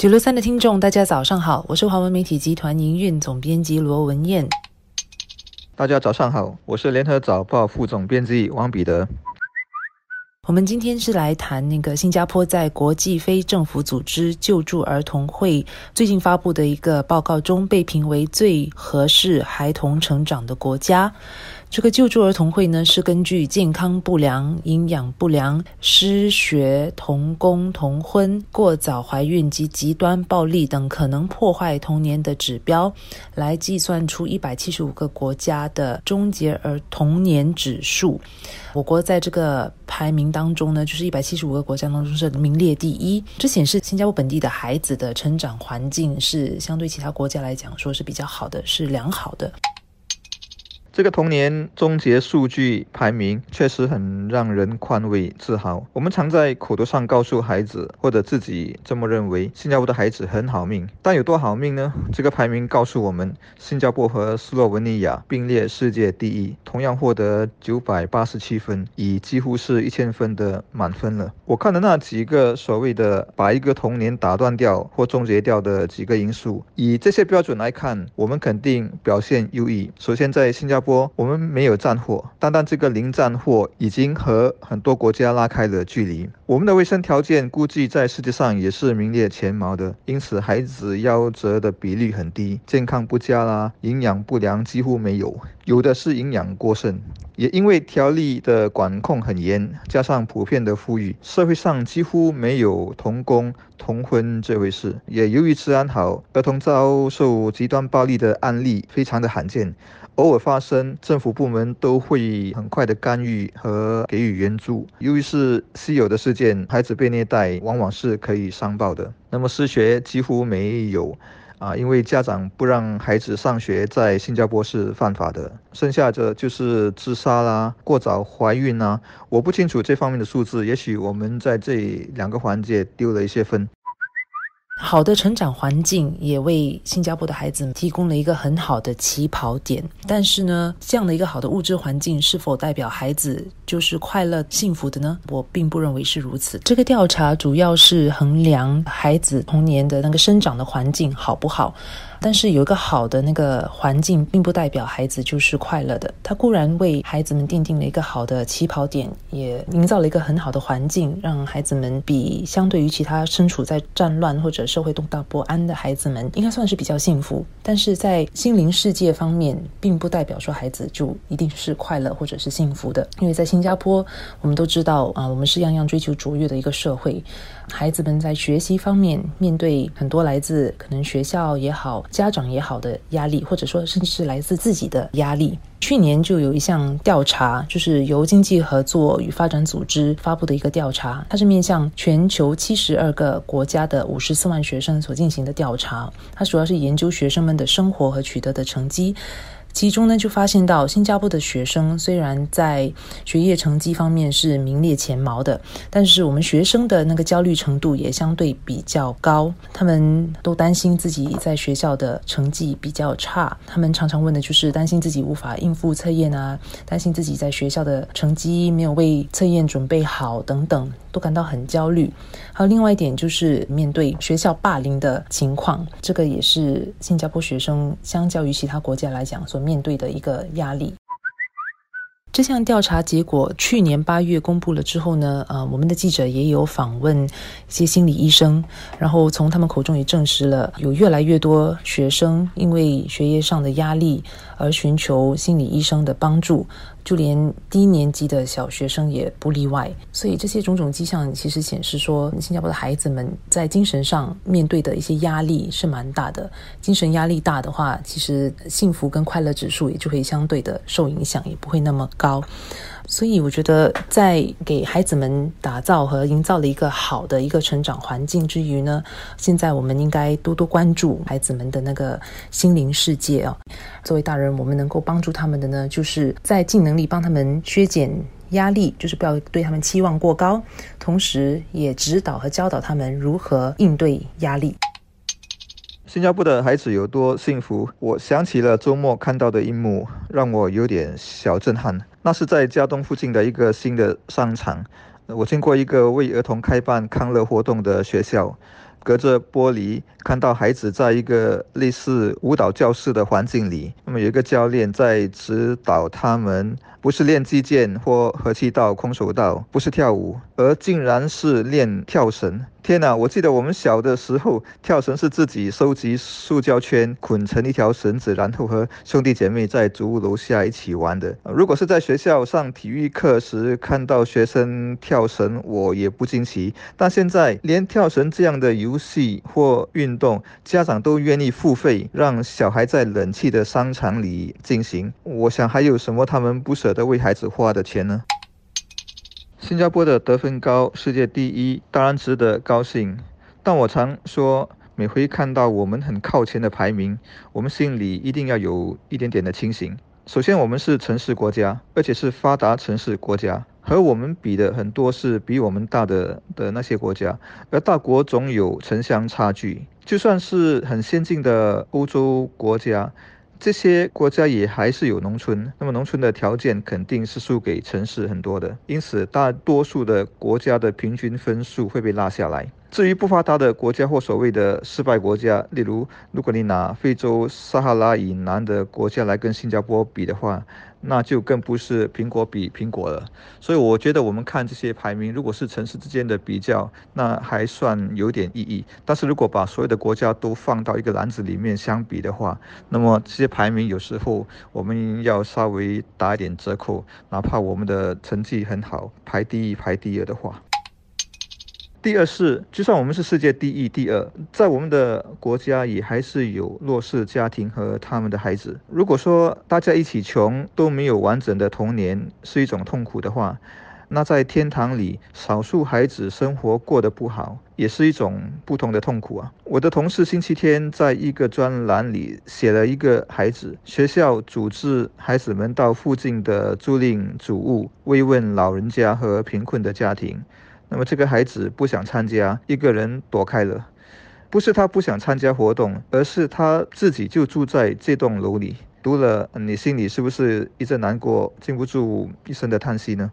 九六三的听众，大家早上好，我是华文媒体集团营运总编辑罗文燕。大家早上好，我是联合早报副总编辑王彼得。我们今天是来谈那个新加坡在国际非政府组织救助儿童会最近发布的一个报告中被评为最合适孩童成长的国家。这个救助儿童会呢，是根据健康不良、营养不良、失学、童工、童婚、过早怀孕及极端暴力等可能破坏童年的指标，来计算出一百七十五个国家的终结儿童年指数。我国在这个排名当中呢，就是一百七十五个国家当中是名列第一。这显示新加坡本地的孩子的成长环境是相对其他国家来讲说是比较好的，是良好的。这个童年终结数据排名确实很让人宽慰自豪。我们常在口头上告诉孩子，或者自己这么认为，新加坡的孩子很好命。但有多好命呢？这个排名告诉我们，新加坡和斯洛文尼亚并列世界第一，同样获得九百八十七分，已几乎是一千分的满分了。我看的那几个所谓的把一个童年打断掉或终结掉的几个因素，以这些标准来看，我们肯定表现优异。首先，在新加坡，我们没有战祸，单单这个零战祸已经和很多国家拉开了距离。我们的卫生条件估计在世界上也是名列前茅的，因此孩子夭折的比例很低，健康不佳啦，营养不良几乎没有，有的是营养过剩。也因为条例的管控很严，加上普遍的富裕，社会上几乎没有童工、童婚这回事。也由于治安好，儿童遭受极端暴力的案例非常的罕见。偶尔发生，政府部门都会很快的干预和给予援助。由于是稀有的事件，孩子被虐待往往是可以上报的。那么失学几乎没有，啊，因为家长不让孩子上学，在新加坡是犯法的。剩下的就是自杀啦、过早怀孕啦，我不清楚这方面的数字，也许我们在这两个环节丢了一些分。好的成长环境也为新加坡的孩子提供了一个很好的起跑点，但是呢，这样的一个好的物质环境是否代表孩子就是快乐幸福的呢？我并不认为是如此。这个调查主要是衡量孩子童年的那个生长的环境好不好。但是有一个好的那个环境，并不代表孩子就是快乐的。他固然为孩子们奠定了一个好的起跑点，也营造了一个很好的环境，让孩子们比相对于其他身处在战乱或者社会动荡不安的孩子们，应该算是比较幸福。但是在心灵世界方面，并不代表说孩子就一定是快乐或者是幸福的。因为在新加坡，我们都知道啊，我们是样样追求卓越的一个社会。孩子们在学习方面面对很多来自可能学校也好、家长也好的压力，或者说甚至是来自自己的压力。去年就有一项调查，就是由经济合作与发展组织发布的一个调查，它是面向全球七十二个国家的五十四万学生所进行的调查，它主要是研究学生们的生活和取得的成绩。其中呢，就发现到新加坡的学生虽然在学业成绩方面是名列前茅的，但是我们学生的那个焦虑程度也相对比较高。他们都担心自己在学校的成绩比较差，他们常常问的就是担心自己无法应付测验啊，担心自己在学校的成绩没有为测验准备好等等，都感到很焦虑。还有另外一点就是面对学校霸凌的情况，这个也是新加坡学生相较于其他国家来讲所。面对的一个压力。这项调查结果去年八月公布了之后呢，呃，我们的记者也有访问一些心理医生，然后从他们口中也证实了，有越来越多学生因为学业上的压力而寻求心理医生的帮助。就连低年级的小学生也不例外，所以这些种种迹象其实显示说，新加坡的孩子们在精神上面对的一些压力是蛮大的。精神压力大的话，其实幸福跟快乐指数也就会相对的受影响，也不会那么高。所以我觉得，在给孩子们打造和营造了一个好的一个成长环境之余呢，现在我们应该多多关注孩子们的那个心灵世界啊。作为大人，我们能够帮助他们的呢，就是在尽能力帮他们削减压力，就是不要对他们期望过高，同时也指导和教导他们如何应对压力。新加坡的孩子有多幸福？我想起了周末看到的一幕，让我有点小震撼。那是在家东附近的一个新的商场，我经过一个为儿童开办康乐活动的学校，隔着玻璃看到孩子在一个类似舞蹈教室的环境里，那么有一个教练在指导他们，不是练击剑或合气道、空手道，不是跳舞，而竟然是练跳绳。天哪！我记得我们小的时候跳绳是自己收集塑胶圈，捆成一条绳子，然后和兄弟姐妹在竹屋楼下一起玩的。如果是在学校上体育课时看到学生跳绳，我也不惊奇。但现在连跳绳这样的游戏或运动，家长都愿意付费让小孩在冷气的商场里进行，我想还有什么他们不舍得为孩子花的钱呢？新加坡的得分高，世界第一，当然值得高兴。但我常说，每回看到我们很靠前的排名，我们心里一定要有一点点的清醒。首先，我们是城市国家，而且是发达城市国家，和我们比的很多是比我们大的的那些国家，而大国总有城乡差距。就算是很先进的欧洲国家。这些国家也还是有农村，那么农村的条件肯定是输给城市很多的，因此大多数的国家的平均分数会被拉下来。至于不发达的国家或所谓的失败国家，例如，如果你拿非洲撒哈拉以南的国家来跟新加坡比的话，那就更不是苹果比苹果了。所以，我觉得我们看这些排名，如果是城市之间的比较，那还算有点意义。但是如果把所有的国家都放到一个篮子里面相比的话，那么这些排名有时候我们要稍微打一点折扣，哪怕我们的成绩很好，排第一、排第二的话。第二是，就算我们是世界第一、第二，在我们的国家也还是有弱势家庭和他们的孩子。如果说大家一起穷都没有完整的童年是一种痛苦的话，那在天堂里少数孩子生活过得不好也是一种不同的痛苦啊！我的同事星期天在一个专栏里写了一个孩子，学校组织孩子们到附近的租赁主屋慰问老人家和贫困的家庭。那么这个孩子不想参加，一个人躲开了。不是他不想参加活动，而是他自己就住在这栋楼里。读了，你心里是不是一阵难过，禁不住一声的叹息呢？